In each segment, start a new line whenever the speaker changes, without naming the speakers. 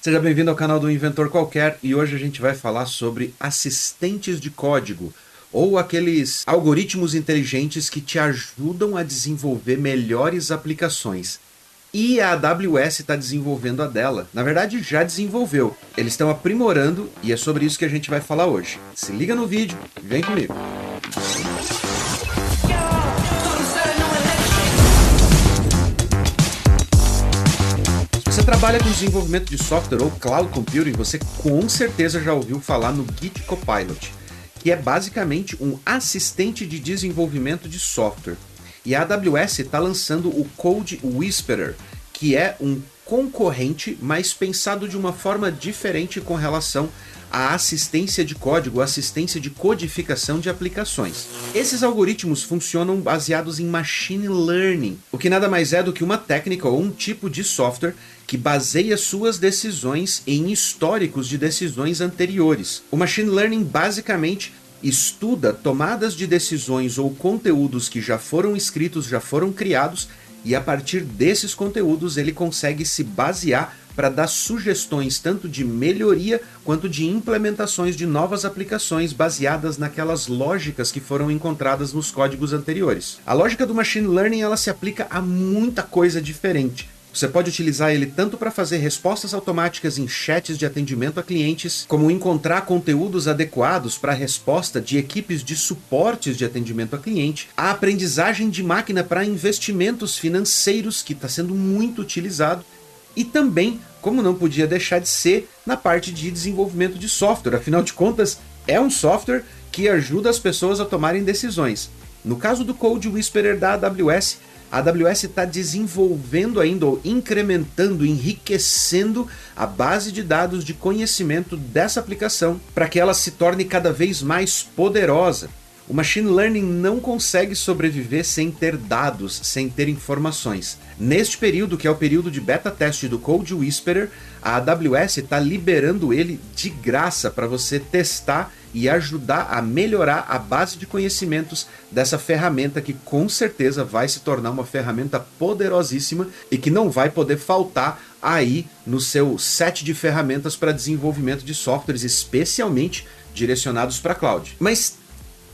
Seja bem-vindo ao canal do Inventor Qualquer e hoje a gente vai falar sobre assistentes de código ou aqueles algoritmos inteligentes que te ajudam a desenvolver melhores aplicações. E a AWS está desenvolvendo a dela. Na verdade, já desenvolveu. Eles estão aprimorando e é sobre isso que a gente vai falar hoje. Se liga no vídeo vem comigo. Trabalha com desenvolvimento de software ou cloud computing, você com certeza já ouviu falar no Git Copilot, que é basicamente um assistente de desenvolvimento de software. E a AWS está lançando o Code Whisperer, que é um concorrente, mas pensado de uma forma diferente com relação a assistência de código, assistência de codificação de aplicações. Esses algoritmos funcionam baseados em machine learning, o que nada mais é do que uma técnica ou um tipo de software que baseia suas decisões em históricos de decisões anteriores. O machine learning basicamente estuda tomadas de decisões ou conteúdos que já foram escritos, já foram criados, e a partir desses conteúdos ele consegue se basear para dar sugestões tanto de melhoria quanto de implementações de novas aplicações baseadas naquelas lógicas que foram encontradas nos códigos anteriores. A lógica do machine learning ela se aplica a muita coisa diferente. Você pode utilizar ele tanto para fazer respostas automáticas em chats de atendimento a clientes, como encontrar conteúdos adequados para a resposta de equipes de suportes de atendimento a cliente, a aprendizagem de máquina para investimentos financeiros, que está sendo muito utilizado, e também, como não podia deixar de ser, na parte de desenvolvimento de software. Afinal de contas, é um software que ajuda as pessoas a tomarem decisões. No caso do Code Whisperer da AWS, a AWS está desenvolvendo ainda, ou incrementando, enriquecendo a base de dados de conhecimento dessa aplicação para que ela se torne cada vez mais poderosa. O machine learning não consegue sobreviver sem ter dados, sem ter informações. Neste período, que é o período de beta teste do Code Whisperer, a AWS está liberando ele de graça para você testar e ajudar a melhorar a base de conhecimentos dessa ferramenta que com certeza vai se tornar uma ferramenta poderosíssima e que não vai poder faltar aí no seu set de ferramentas para desenvolvimento de softwares, especialmente direcionados para cloud. Mas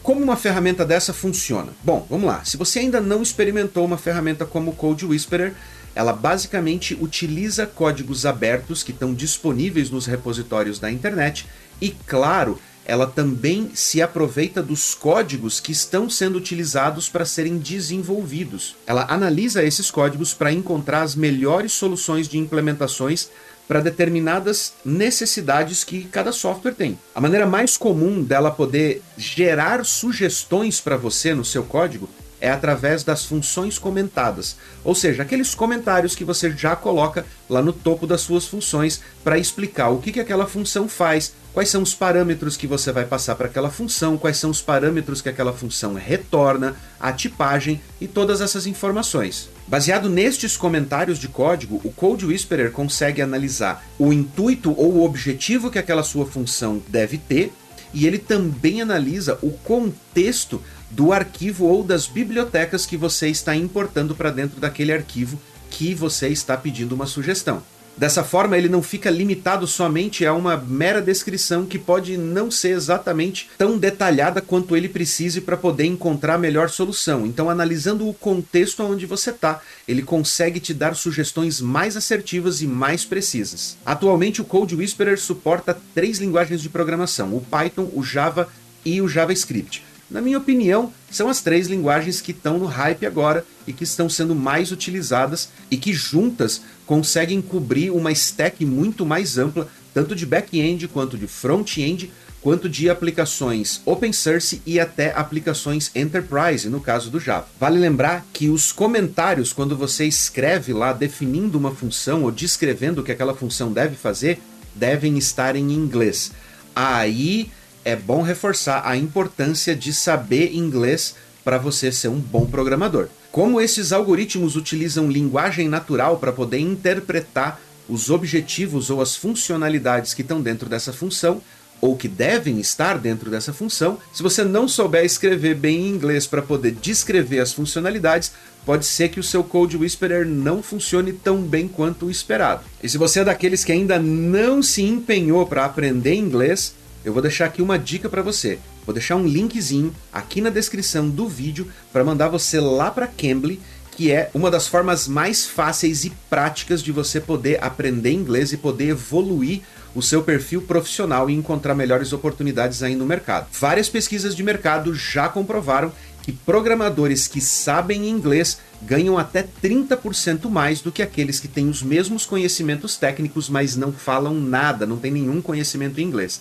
como uma ferramenta dessa funciona? Bom, vamos lá. Se você ainda não experimentou uma ferramenta como o Code Whisperer, ela basicamente utiliza códigos abertos que estão disponíveis nos repositórios da internet e, claro, ela também se aproveita dos códigos que estão sendo utilizados para serem desenvolvidos. Ela analisa esses códigos para encontrar as melhores soluções de implementações para determinadas necessidades que cada software tem. A maneira mais comum dela poder gerar sugestões para você no seu código é através das funções comentadas, ou seja, aqueles comentários que você já coloca lá no topo das suas funções para explicar o que, que aquela função faz, quais são os parâmetros que você vai passar para aquela função, quais são os parâmetros que aquela função retorna, a tipagem e todas essas informações. Baseado nestes comentários de código, o Code Whisperer consegue analisar o intuito ou o objetivo que aquela sua função deve ter, e ele também analisa o contexto do arquivo ou das bibliotecas que você está importando para dentro daquele arquivo que você está pedindo uma sugestão. Dessa forma, ele não fica limitado somente a uma mera descrição que pode não ser exatamente tão detalhada quanto ele precise para poder encontrar a melhor solução. Então, analisando o contexto onde você está, ele consegue te dar sugestões mais assertivas e mais precisas. Atualmente, o Code Whisperer suporta três linguagens de programação: o Python, o Java e o JavaScript na minha opinião, são as três linguagens que estão no hype agora e que estão sendo mais utilizadas e que juntas conseguem cobrir uma stack muito mais ampla, tanto de back-end quanto de front-end, quanto de aplicações open source e até aplicações enterprise, no caso do Java. Vale lembrar que os comentários, quando você escreve lá definindo uma função ou descrevendo o que aquela função deve fazer, devem estar em inglês. Aí é bom reforçar a importância de saber inglês para você ser um bom programador. Como esses algoritmos utilizam linguagem natural para poder interpretar os objetivos ou as funcionalidades que estão dentro dessa função, ou que devem estar dentro dessa função, se você não souber escrever bem em inglês para poder descrever as funcionalidades, pode ser que o seu Code Whisperer não funcione tão bem quanto o esperado. E se você é daqueles que ainda não se empenhou para aprender inglês, eu vou deixar aqui uma dica para você. Vou deixar um linkzinho aqui na descrição do vídeo para mandar você lá para Cambly, que é uma das formas mais fáceis e práticas de você poder aprender inglês e poder evoluir o seu perfil profissional e encontrar melhores oportunidades aí no mercado. Várias pesquisas de mercado já comprovaram que programadores que sabem inglês ganham até 30% mais do que aqueles que têm os mesmos conhecimentos técnicos, mas não falam nada, não têm nenhum conhecimento em inglês.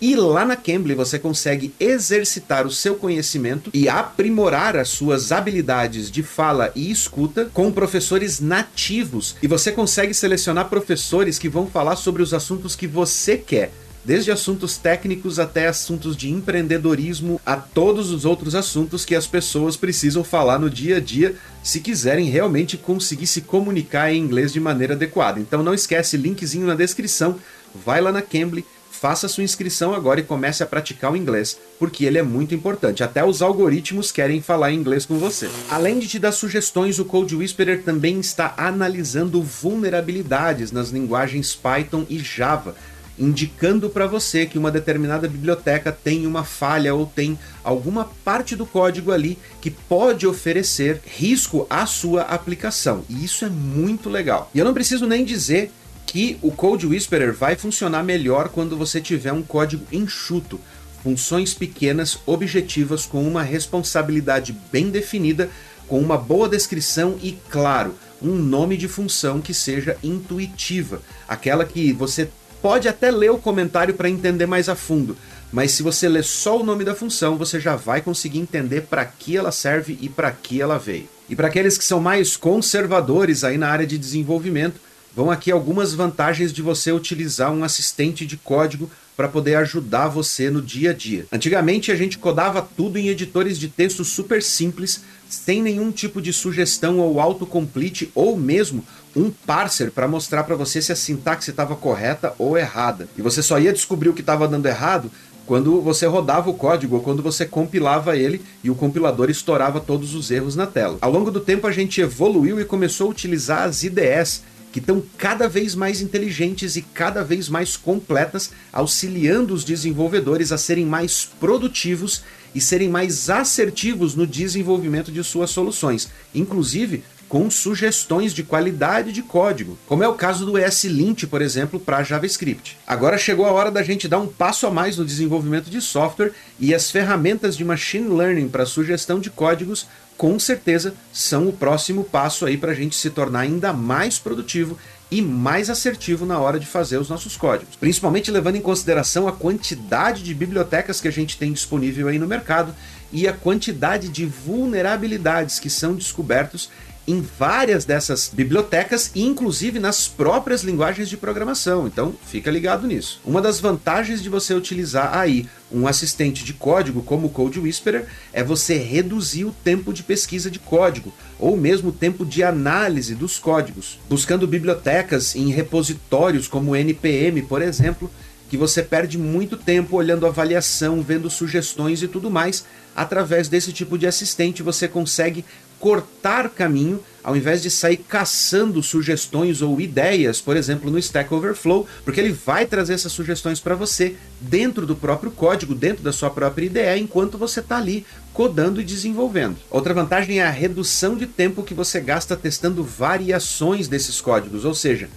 E lá na Cambly você consegue exercitar o seu conhecimento e aprimorar as suas habilidades de fala e escuta com professores nativos. E você consegue selecionar professores que vão falar sobre os assuntos que você quer desde assuntos técnicos até assuntos de empreendedorismo, a todos os outros assuntos que as pessoas precisam falar no dia a dia se quiserem realmente conseguir se comunicar em inglês de maneira adequada. Então não esquece, linkzinho na descrição, vai lá na Cambly, faça sua inscrição agora e comece a praticar o inglês, porque ele é muito importante. Até os algoritmos querem falar inglês com você. Além de te dar sugestões, o Code Whisperer também está analisando vulnerabilidades nas linguagens Python e Java indicando para você que uma determinada biblioteca tem uma falha ou tem alguma parte do código ali que pode oferecer risco à sua aplicação. E isso é muito legal. E eu não preciso nem dizer que o Code Whisperer vai funcionar melhor quando você tiver um código enxuto, funções pequenas, objetivas, com uma responsabilidade bem definida, com uma boa descrição e, claro, um nome de função que seja intuitiva, aquela que você pode até ler o comentário para entender mais a fundo, mas se você ler só o nome da função, você já vai conseguir entender para que ela serve e para que ela veio. E para aqueles que são mais conservadores aí na área de desenvolvimento, vão aqui algumas vantagens de você utilizar um assistente de código para poder ajudar você no dia a dia. Antigamente a gente codava tudo em editores de texto super simples, sem nenhum tipo de sugestão ou autocomplete ou mesmo um parser para mostrar para você se a sintaxe estava correta ou errada. E você só ia descobrir o que estava dando errado quando você rodava o código ou quando você compilava ele e o compilador estourava todos os erros na tela. Ao longo do tempo a gente evoluiu e começou a utilizar as IDEs, que estão cada vez mais inteligentes e cada vez mais completas, auxiliando os desenvolvedores a serem mais produtivos e serem mais assertivos no desenvolvimento de suas soluções, inclusive com sugestões de qualidade de código, como é o caso do ESLint, por exemplo, para JavaScript. Agora chegou a hora da gente dar um passo a mais no desenvolvimento de software e as ferramentas de machine learning para sugestão de códigos com certeza são o próximo passo aí para a gente se tornar ainda mais produtivo e mais assertivo na hora de fazer os nossos códigos. Principalmente levando em consideração a quantidade de bibliotecas que a gente tem disponível aí no mercado e a quantidade de vulnerabilidades que são descobertos em várias dessas bibliotecas, inclusive nas próprias linguagens de programação. Então, fica ligado nisso. Uma das vantagens de você utilizar aí um assistente de código como o Code Whisperer é você reduzir o tempo de pesquisa de código ou mesmo o tempo de análise dos códigos, buscando bibliotecas em repositórios como o NPM, por exemplo, que você perde muito tempo olhando avaliação, vendo sugestões e tudo mais. Através desse tipo de assistente, você consegue cortar caminho ao invés de sair caçando sugestões ou ideias, por exemplo, no Stack Overflow, porque ele vai trazer essas sugestões para você dentro do próprio código, dentro da sua própria ideia, enquanto você está ali codando e desenvolvendo. Outra vantagem é a redução de tempo que você gasta testando variações desses códigos, ou seja,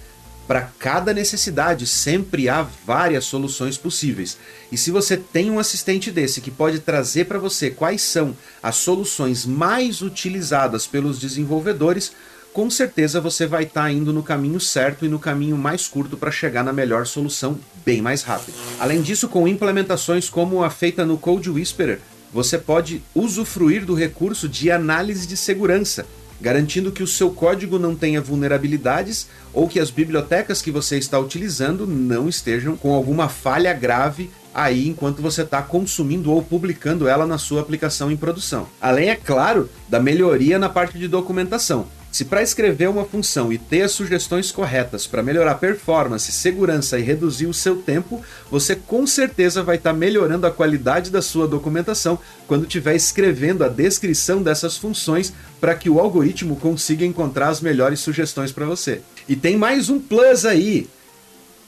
para cada necessidade, sempre há várias soluções possíveis. E se você tem um assistente desse que pode trazer para você quais são as soluções mais utilizadas pelos desenvolvedores, com certeza você vai estar tá indo no caminho certo e no caminho mais curto para chegar na melhor solução bem mais rápido. Além disso, com implementações como a feita no Code Whisperer, você pode usufruir do recurso de análise de segurança, garantindo que o seu código não tenha vulnerabilidades ou que as bibliotecas que você está utilizando não estejam com alguma falha grave aí enquanto você está consumindo ou publicando ela na sua aplicação em produção. Além, é claro, da melhoria na parte de documentação. Se para escrever uma função e ter as sugestões corretas para melhorar performance, segurança e reduzir o seu tempo, você com certeza vai estar tá melhorando a qualidade da sua documentação quando estiver escrevendo a descrição dessas funções para que o algoritmo consiga encontrar as melhores sugestões para você. E tem mais um plus aí.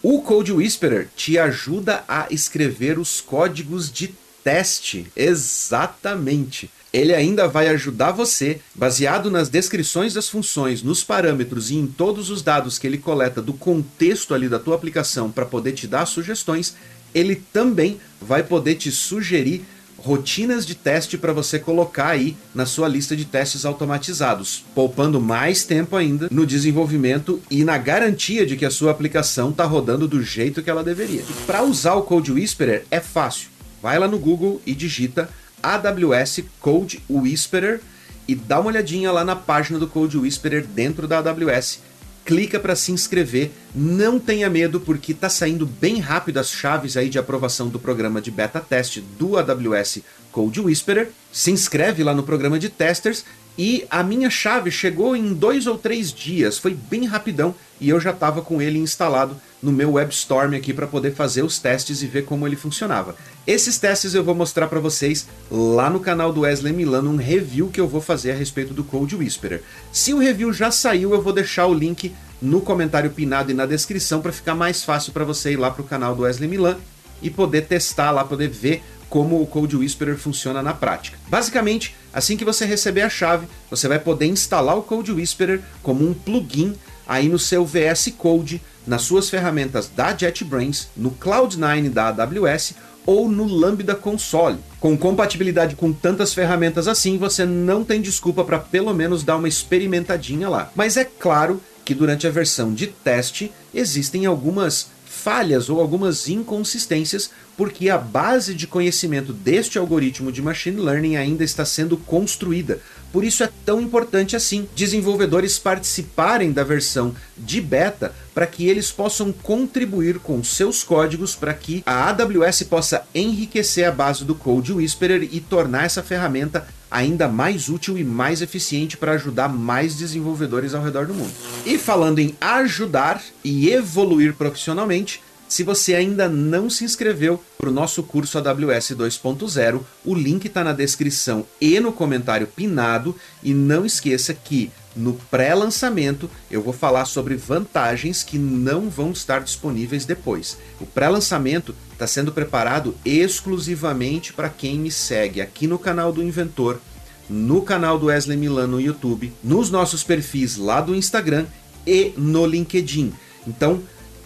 O Code Whisperer te ajuda a escrever os códigos de teste. Exatamente. Ele ainda vai ajudar você, baseado nas descrições das funções, nos parâmetros e em todos os dados que ele coleta do contexto ali da tua aplicação para poder te dar sugestões, ele também vai poder te sugerir rotinas de teste para você colocar aí na sua lista de testes automatizados, poupando mais tempo ainda no desenvolvimento e na garantia de que a sua aplicação está rodando do jeito que ela deveria. Para usar o Code Whisperer é fácil. Vai lá no Google e digita AWS Code Whisperer e dá uma olhadinha lá na página do Code Whisperer dentro da AWS clica para se inscrever. Não tenha medo, porque está saindo bem rápido as chaves aí de aprovação do programa de beta teste do AWS Code Whisperer. Se inscreve lá no programa de testers e a minha chave chegou em dois ou três dias, foi bem rapidão e eu já estava com ele instalado no meu WebStorm aqui para poder fazer os testes e ver como ele funcionava. Esses testes eu vou mostrar para vocês lá no canal do Wesley Milano, um review que eu vou fazer a respeito do Code Whisperer. Se o review já saiu, eu vou deixar o link no comentário pinado e na descrição para ficar mais fácil para você ir lá para o canal do Wesley Milan e poder testar lá, poder ver como o Code Whisperer funciona na prática. Basicamente, assim que você receber a chave, você vai poder instalar o Code Whisperer como um plugin aí no seu VS Code nas suas ferramentas da JetBrains, no Cloud9 da AWS ou no Lambda Console. Com compatibilidade com tantas ferramentas assim, você não tem desculpa para pelo menos dar uma experimentadinha lá. Mas é claro que durante a versão de teste existem algumas falhas ou algumas inconsistências, porque a base de conhecimento deste algoritmo de machine learning ainda está sendo construída. Por isso é tão importante assim desenvolvedores participarem da versão de beta para que eles possam contribuir com seus códigos para que a AWS possa enriquecer a base do Code Whisperer e tornar essa ferramenta ainda mais útil e mais eficiente para ajudar mais desenvolvedores ao redor do mundo. E falando em ajudar e evoluir profissionalmente, se você ainda não se inscreveu para o nosso curso AWS 2.0, o link está na descrição e no comentário pinado. E não esqueça que no pré-lançamento eu vou falar sobre vantagens que não vão estar disponíveis depois. O pré-lançamento está sendo preparado exclusivamente para quem me segue aqui no canal do Inventor, no canal do Wesley Milan no YouTube, nos nossos perfis lá do Instagram e no LinkedIn. Então,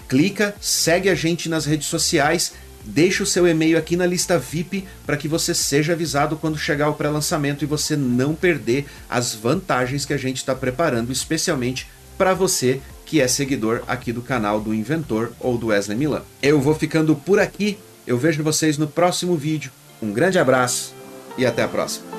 clica, segue a gente nas redes sociais, deixa o seu e-mail aqui na lista VIP para que você seja avisado quando chegar o pré-lançamento e você não perder as vantagens que a gente está preparando, especialmente para você que é seguidor aqui do canal do Inventor ou do Wesley Milan. Eu vou ficando por aqui, eu vejo vocês no próximo vídeo. Um grande abraço e até a próxima.